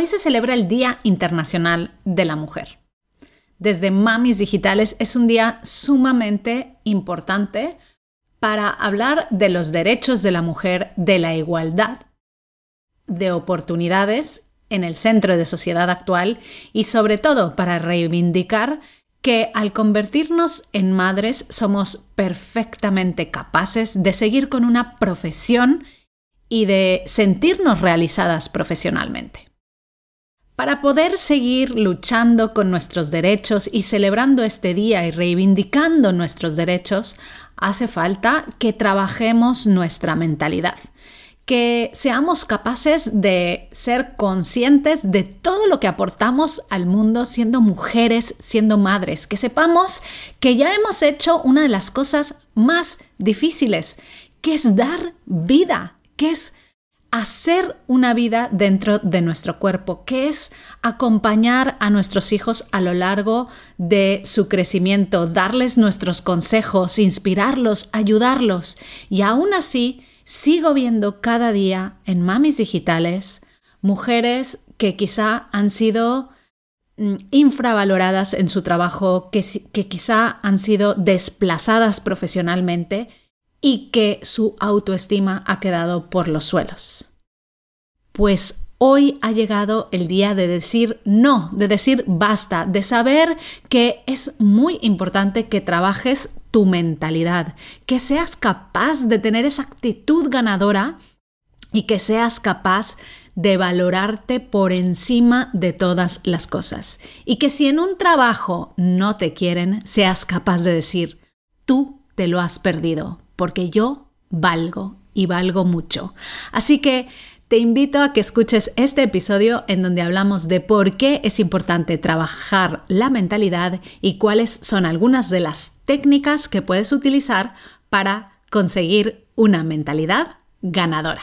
Hoy se celebra el Día Internacional de la Mujer. Desde Mamis Digitales es un día sumamente importante para hablar de los derechos de la mujer, de la igualdad, de oportunidades en el centro de sociedad actual y sobre todo para reivindicar que al convertirnos en madres somos perfectamente capaces de seguir con una profesión y de sentirnos realizadas profesionalmente. Para poder seguir luchando con nuestros derechos y celebrando este día y reivindicando nuestros derechos, hace falta que trabajemos nuestra mentalidad, que seamos capaces de ser conscientes de todo lo que aportamos al mundo siendo mujeres, siendo madres, que sepamos que ya hemos hecho una de las cosas más difíciles, que es dar vida, que es hacer una vida dentro de nuestro cuerpo, que es acompañar a nuestros hijos a lo largo de su crecimiento, darles nuestros consejos, inspirarlos, ayudarlos. Y aún así, sigo viendo cada día en mamis digitales mujeres que quizá han sido mm, infravaloradas en su trabajo, que, que quizá han sido desplazadas profesionalmente y que su autoestima ha quedado por los suelos. Pues hoy ha llegado el día de decir no, de decir basta, de saber que es muy importante que trabajes tu mentalidad, que seas capaz de tener esa actitud ganadora y que seas capaz de valorarte por encima de todas las cosas. Y que si en un trabajo no te quieren, seas capaz de decir, tú te lo has perdido, porque yo valgo y valgo mucho. Así que te invito a que escuches este episodio en donde hablamos de por qué es importante trabajar la mentalidad y cuáles son algunas de las técnicas que puedes utilizar para conseguir una mentalidad ganadora.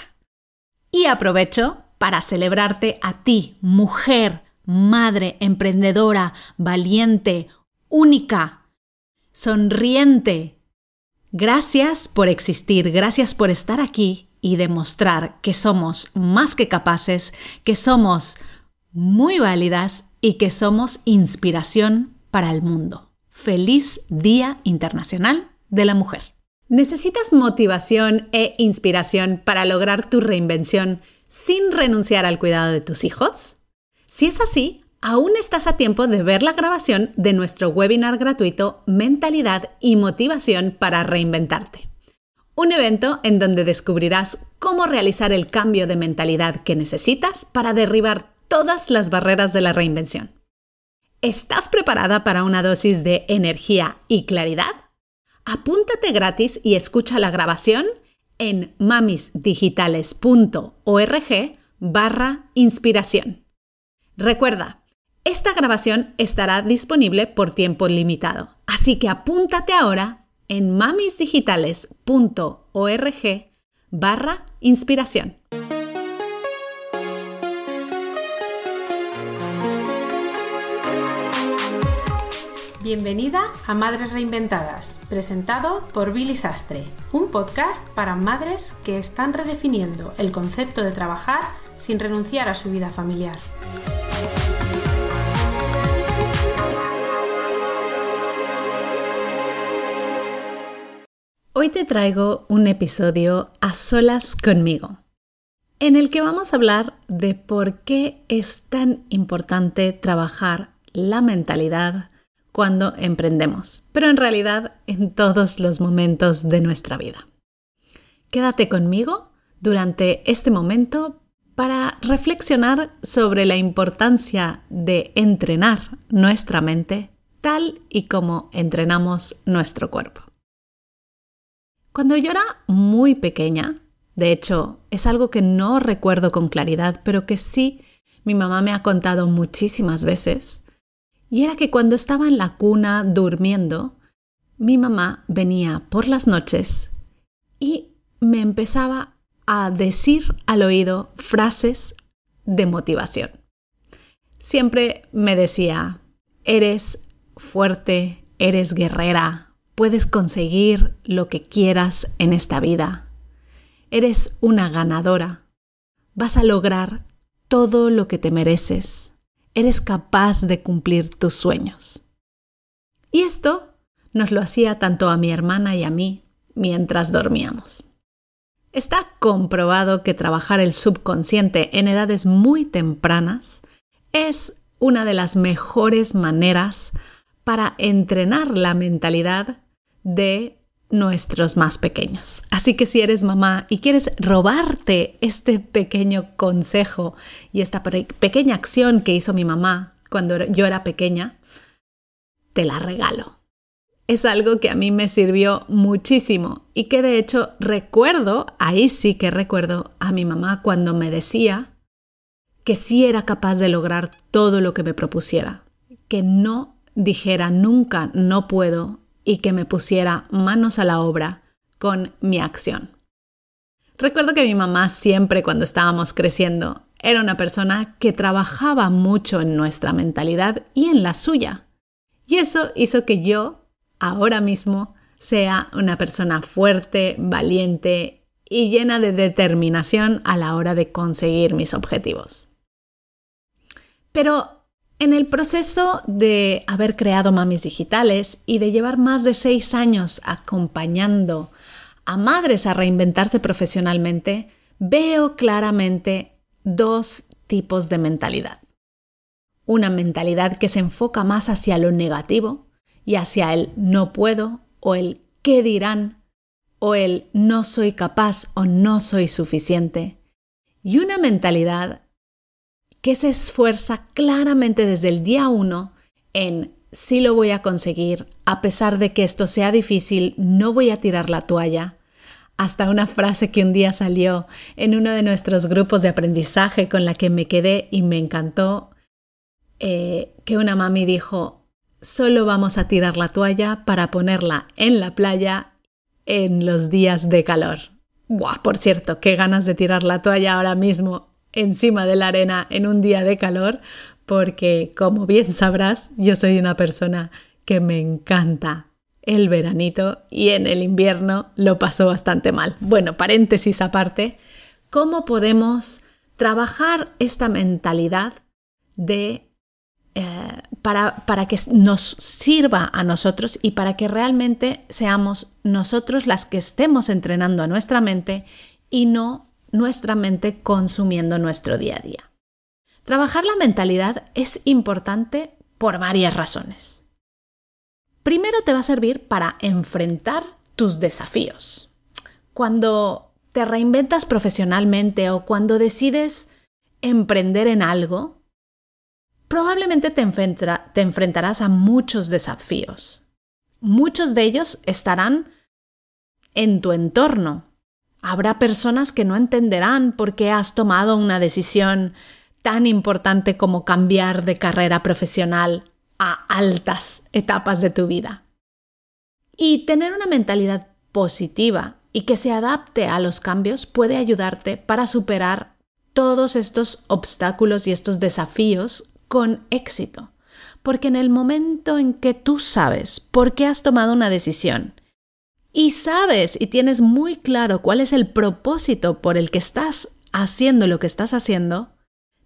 Y aprovecho para celebrarte a ti, mujer, madre, emprendedora, valiente, única, sonriente, Gracias por existir, gracias por estar aquí y demostrar que somos más que capaces, que somos muy válidas y que somos inspiración para el mundo. Feliz Día Internacional de la Mujer. ¿Necesitas motivación e inspiración para lograr tu reinvención sin renunciar al cuidado de tus hijos? Si es así, aún estás a tiempo de ver la grabación de nuestro webinar gratuito Mentalidad y Motivación para Reinventarte. Un evento en donde descubrirás cómo realizar el cambio de mentalidad que necesitas para derribar todas las barreras de la reinvención. ¿Estás preparada para una dosis de energía y claridad? Apúntate gratis y escucha la grabación en mamisdigitales.org barra inspiración. Recuerda, esta grabación estará disponible por tiempo limitado, así que apúntate ahora en mamisdigitales.org barra inspiración. Bienvenida a Madres Reinventadas, presentado por Billy Sastre, un podcast para madres que están redefiniendo el concepto de trabajar sin renunciar a su vida familiar. Hoy te traigo un episodio a solas conmigo, en el que vamos a hablar de por qué es tan importante trabajar la mentalidad cuando emprendemos, pero en realidad en todos los momentos de nuestra vida. Quédate conmigo durante este momento para reflexionar sobre la importancia de entrenar nuestra mente tal y como entrenamos nuestro cuerpo. Cuando yo era muy pequeña, de hecho, es algo que no recuerdo con claridad, pero que sí mi mamá me ha contado muchísimas veces, y era que cuando estaba en la cuna durmiendo, mi mamá venía por las noches y me empezaba a decir al oído frases de motivación. Siempre me decía, eres fuerte, eres guerrera, puedes conseguir lo que quieras en esta vida. Eres una ganadora. Vas a lograr todo lo que te mereces. Eres capaz de cumplir tus sueños. Y esto nos lo hacía tanto a mi hermana y a mí mientras dormíamos. Está comprobado que trabajar el subconsciente en edades muy tempranas es una de las mejores maneras para entrenar la mentalidad de nuestros más pequeños. Así que si eres mamá y quieres robarte este pequeño consejo y esta pequeña acción que hizo mi mamá cuando yo era pequeña, te la regalo es algo que a mí me sirvió muchísimo y que de hecho recuerdo, ahí sí que recuerdo a mi mamá cuando me decía que sí era capaz de lograr todo lo que me propusiera, que no dijera nunca no puedo y que me pusiera manos a la obra con mi acción. Recuerdo que mi mamá siempre cuando estábamos creciendo era una persona que trabajaba mucho en nuestra mentalidad y en la suya. Y eso hizo que yo ahora mismo sea una persona fuerte, valiente y llena de determinación a la hora de conseguir mis objetivos. Pero en el proceso de haber creado Mamis Digitales y de llevar más de seis años acompañando a madres a reinventarse profesionalmente, veo claramente dos tipos de mentalidad. Una mentalidad que se enfoca más hacia lo negativo, y hacia el no puedo o el qué dirán o el no soy capaz o no soy suficiente. Y una mentalidad que se esfuerza claramente desde el día uno en sí lo voy a conseguir, a pesar de que esto sea difícil, no voy a tirar la toalla. Hasta una frase que un día salió en uno de nuestros grupos de aprendizaje con la que me quedé y me encantó, eh, que una mami dijo, solo vamos a tirar la toalla para ponerla en la playa en los días de calor. Buah, por cierto, qué ganas de tirar la toalla ahora mismo encima de la arena en un día de calor, porque como bien sabrás, yo soy una persona que me encanta el veranito y en el invierno lo paso bastante mal. Bueno, paréntesis aparte, ¿cómo podemos trabajar esta mentalidad de eh, para, para, que nos sirva a nosotros y para que realmente seamos nosotros las que estemos entrenando a nuestra mente y no nuestra mente consumiendo nuestro día a día. Trabajar la mentalidad es importante por varias razones. Primero te va a servir para enfrentar tus desafíos. Cuando te reinventas profesionalmente o cuando decides emprender en algo, probablemente te, enfrentarás a muchos desafíos. Muchos de ellos estarán en tu entorno. Habrá personas que no entenderán por qué has tomado una decisión tan importante como cambiar de carrera profesional a altas etapas de tu vida. Y tener una mentalidad positiva y que se adapte a los cambios puede ayudarte para superar todos estos obstáculos y estos desafíos con éxito. Porque en el momento en que tú sabes por qué has tomado una decisión y sabes y tienes muy claro cuál es el propósito por el que estás haciendo lo que estás haciendo,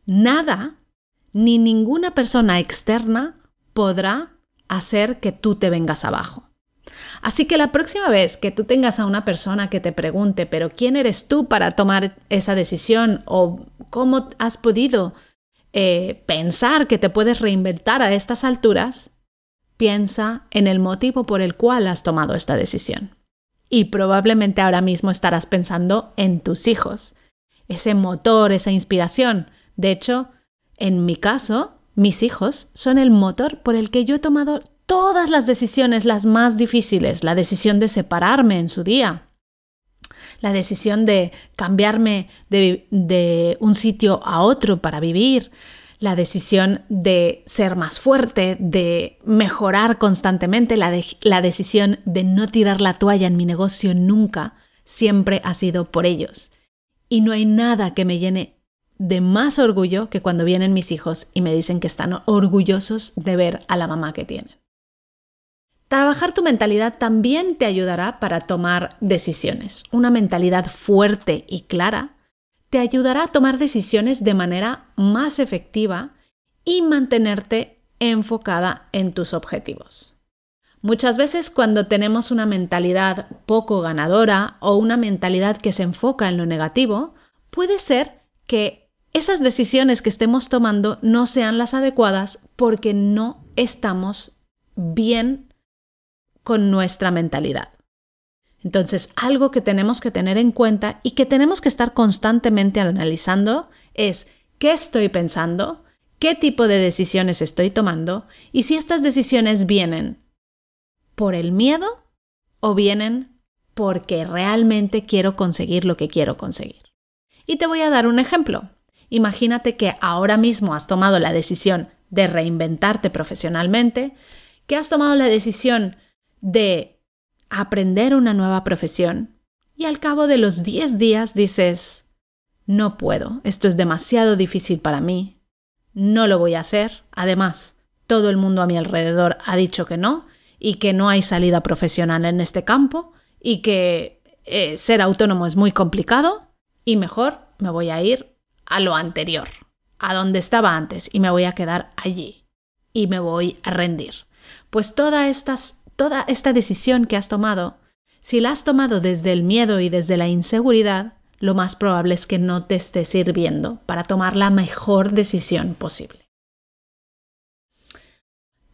nada ni ninguna persona externa podrá hacer que tú te vengas abajo. Así que la próxima vez que tú tengas a una persona que te pregunte, pero ¿quién eres tú para tomar esa decisión? ¿O cómo has podido eh, pensar que te puedes reinventar a estas alturas, piensa en el motivo por el cual has tomado esta decisión. Y probablemente ahora mismo estarás pensando en tus hijos, ese motor, esa inspiración. De hecho, en mi caso, mis hijos son el motor por el que yo he tomado todas las decisiones las más difíciles, la decisión de separarme en su día, la decisión de cambiarme de, un sitio a otro para vivir, la decisión de ser más fuerte, de mejorar constantemente, la, decisión de no tirar la toalla en mi negocio nunca, siempre ha sido por ellos. Y no hay nada que me llene de más orgullo que cuando vienen mis hijos y me dicen que están orgullosos de ver a la mamá que tienen. Trabajar tu mentalidad también te ayudará para tomar decisiones. Una mentalidad fuerte y clara te ayudará a tomar decisiones de manera más efectiva y mantenerte enfocada en tus objetivos. Muchas veces cuando tenemos una mentalidad poco ganadora o una mentalidad que se enfoca en lo negativo, puede ser que esas decisiones que estemos tomando no sean las adecuadas porque no estamos bien con nuestra mentalidad. Entonces, algo que tenemos que tener en cuenta y que tenemos que estar constantemente analizando es qué estoy pensando, qué tipo de decisiones estoy tomando y si estas decisiones vienen por el miedo o vienen porque realmente quiero conseguir lo que quiero conseguir. Y te voy a dar un ejemplo. Imagínate que ahora mismo has tomado la decisión de reinventarte profesionalmente, que has tomado la decisión de aprender una nueva profesión y al cabo de los 10 días dices, no puedo, esto es demasiado difícil para mí, no lo voy a hacer, además, todo el mundo a mi alrededor ha dicho que no y que no hay salida profesional en este campo y que eh, ser autónomo es muy complicado y mejor me voy a ir a lo anterior, a donde estaba antes y me voy a quedar allí y me voy a rendir. Pues todas estas toda esta decisión que has tomado, si la has tomado desde el miedo y desde la inseguridad, lo más probable es que no te esté sirviendo para tomar la mejor decisión posible.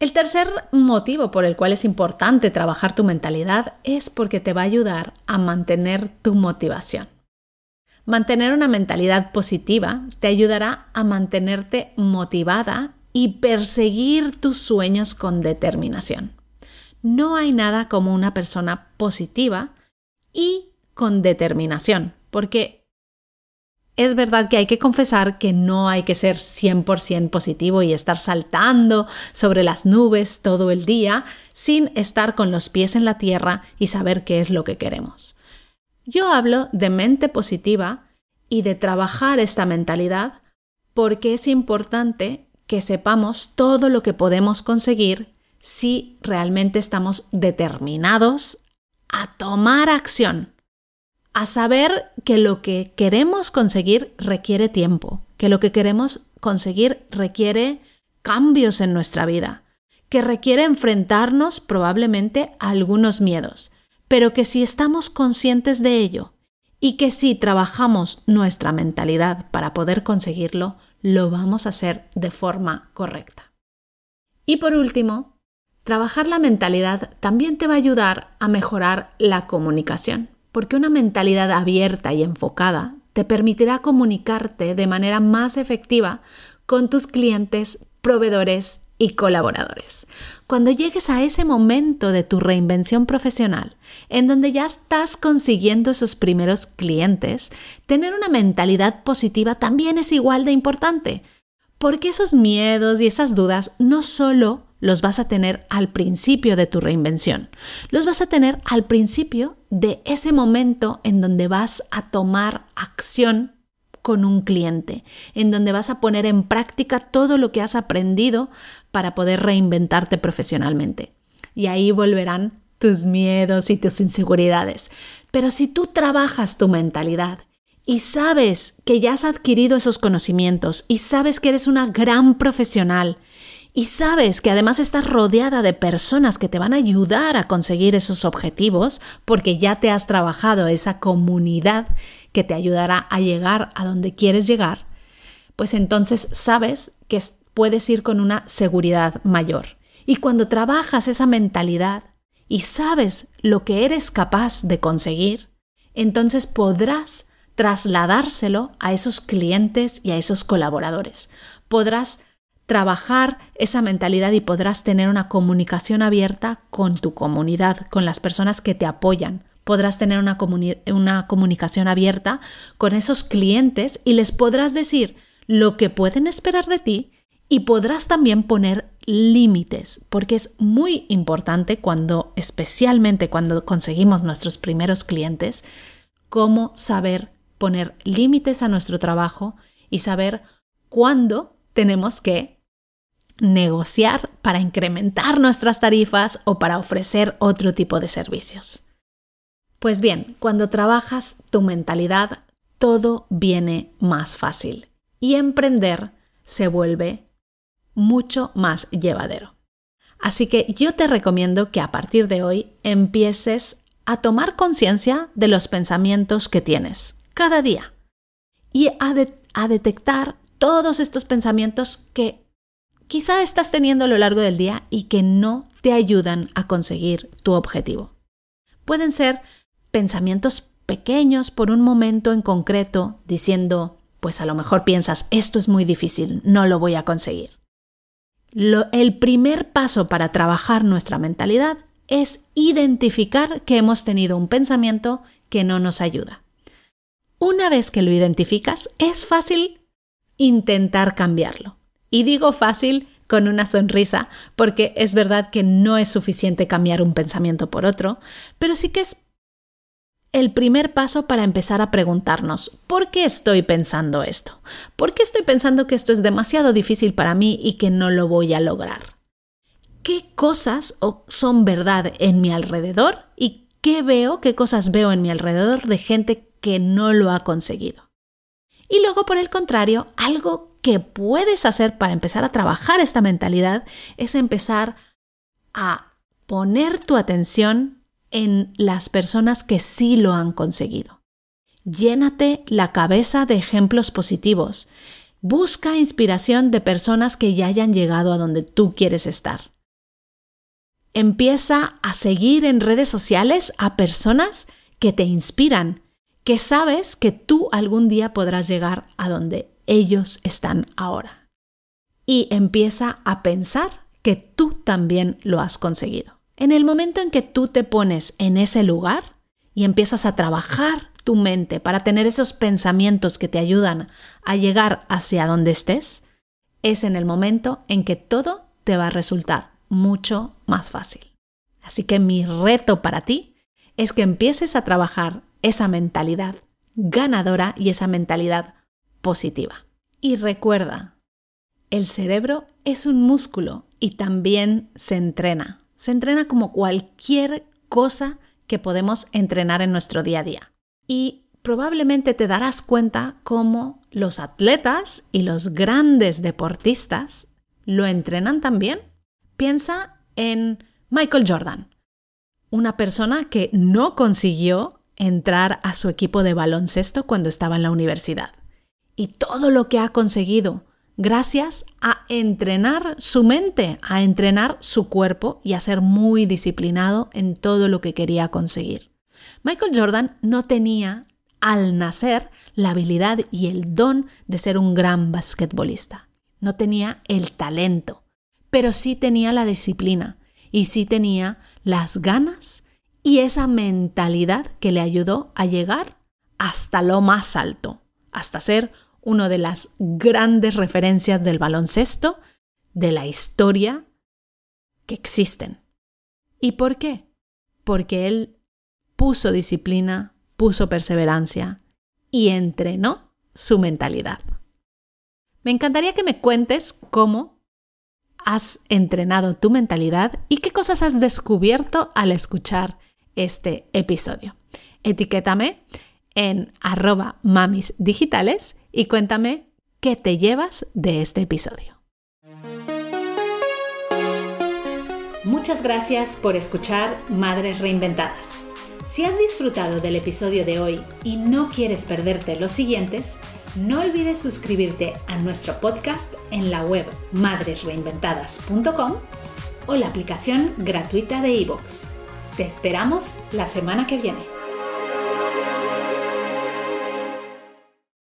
El tercer motivo por el cual es importante trabajar tu mentalidad es porque te va a ayudar a mantener tu motivación. Mantener una mentalidad positiva te ayudará a mantenerte motivada y perseguir tus sueños con determinación no hay nada como una persona positiva y con determinación, porque es verdad que hay que confesar que no hay que ser 100% positivo y estar saltando sobre las nubes todo el día sin estar con los pies en la tierra y saber qué es lo que queremos. Yo hablo de mente positiva y de trabajar esta mentalidad porque es importante que sepamos todo lo que podemos conseguir si realmente estamos determinados a tomar acción, a saber que lo que queremos conseguir requiere tiempo, que lo que queremos conseguir requiere cambios en nuestra vida, que requiere enfrentarnos probablemente a algunos miedos, pero que si estamos conscientes de ello y que si trabajamos nuestra mentalidad para poder conseguirlo, lo vamos a hacer de forma correcta. Y por último, Trabajar la mentalidad también te va a ayudar a mejorar la comunicación, porque una mentalidad abierta y enfocada te permitirá comunicarte de manera más efectiva con tus clientes, proveedores y colaboradores. Cuando llegues a ese momento de tu reinvención profesional, en donde ya estás consiguiendo esos primeros clientes, tener una mentalidad positiva también es igual de importante, porque esos miedos y esas dudas no solo los vas a tener al principio de tu reinvención. Los vas a tener al principio de ese momento en donde vas a tomar acción con un cliente, en donde vas a poner en práctica todo lo que has aprendido para poder reinventarte profesionalmente. Y ahí volverán tus miedos y tus inseguridades. Pero si tú trabajas tu mentalidad y sabes que ya has adquirido esos conocimientos y sabes que eres una gran profesional y sabes que además estás rodeada de personas que te van a ayudar a conseguir esos objetivos porque ya te has trabajado esa comunidad que te ayudará a llegar a donde quieres llegar, pues entonces sabes que puedes ir con una seguridad mayor. Y cuando trabajas esa mentalidad y sabes lo que eres capaz de conseguir, entonces podrás trasladárselo a esos clientes y a esos colaboradores. Podrás trabajar esa mentalidad y podrás tener una comunicación abierta con tu comunidad, con las personas que te apoyan. Podrás tener una, una comunicación abierta con esos clientes y les podrás decir lo que pueden esperar de ti y podrás también poner límites, porque es muy importante cuando, especialmente cuando conseguimos nuestros primeros clientes, cómo saber poner límites a nuestro trabajo y saber cuándo tenemos que negociar para incrementar nuestras tarifas o para ofrecer otro tipo de servicios. Pues bien, cuando trabajas tu mentalidad, todo viene más fácil y emprender se vuelve mucho más llevadero. Así que yo te recomiendo que a partir de hoy empieces a tomar conciencia de los pensamientos que tienes cada día y a, detectar todos estos pensamientos que quizá estás teniendo a lo largo del día y que no te ayudan a conseguir tu objetivo. Pueden ser pensamientos pequeños por un momento en concreto, diciendo, pues a lo mejor piensas, esto es muy difícil, no lo voy a conseguir. el primer paso para trabajar nuestra mentalidad es identificar que hemos tenido un pensamiento que no nos ayuda. Una vez que lo identificas, es fácil intentar cambiarlo. Y digo fácil con una sonrisa, porque es verdad que no es suficiente cambiar un pensamiento por otro, pero sí que es el primer paso para empezar a preguntarnos, ¿por qué estoy pensando esto? ¿Por qué estoy pensando que esto es demasiado difícil para mí y que no lo voy a lograr? ¿Qué cosas son verdad en mi alrededor y qué veo, qué cosas veo en mi alrededor de gente que no lo ha conseguido? Y luego, por el contrario, algo que puedes hacer para empezar a trabajar esta mentalidad es empezar a poner tu atención en las personas que sí lo han conseguido. Llénate la cabeza de ejemplos positivos. Busca inspiración de personas que ya hayan llegado a donde tú quieres estar. Empieza a seguir en redes sociales a personas que te inspiran, que sabes que tú algún día podrás llegar a donde ellos están ahora. Y empieza a pensar que tú también lo has conseguido. En el momento en que tú te pones en ese lugar y empiezas a trabajar tu mente para tener esos pensamientos que te ayudan a llegar hacia donde estés, es en el momento en que todo te va a resultar mucho más fácil. Así que mi reto para ti es que empieces a trabajar esa mentalidad ganadora y esa mentalidad positiva. Y recuerda, el cerebro es un músculo y también se entrena se entrena como cualquier cosa que podemos entrenar en nuestro día a día. Y probablemente te darás cuenta cómo los atletas y los grandes deportistas lo entrenan también. Piensa en Michael Jordan, una persona que no consiguió entrar a su equipo de baloncesto cuando estaba en la universidad. Y todo lo que ha conseguido gracias a entrenar su mente, a entrenar su cuerpo y a ser muy disciplinado en todo lo que quería conseguir. Michael Jordan no tenía al nacer la habilidad y el don de ser un gran basquetbolista. No tenía el talento, pero sí tenía la disciplina y sí tenía las ganas y esa mentalidad que le ayudó a llegar hasta lo más alto, hasta ser una de las grandes referencias del baloncesto de la historia que existen. ¿Y por qué? Porque él puso disciplina, puso perseverancia y entrenó su mentalidad. Me encantaría que me cuentes cómo has entrenado tu mentalidad y qué cosas has descubierto al escuchar este episodio. Etiquétame en arroba mamis digitales y cuéntame qué te llevas de este episodio. Muchas gracias por escuchar Madres Reinventadas. Si has disfrutado del episodio de hoy y no quieres perderte los siguientes, no olvides suscribirte a nuestro podcast en la web madresreinventadas.com o la aplicación gratuita de iVoox. Te esperamos la semana que viene.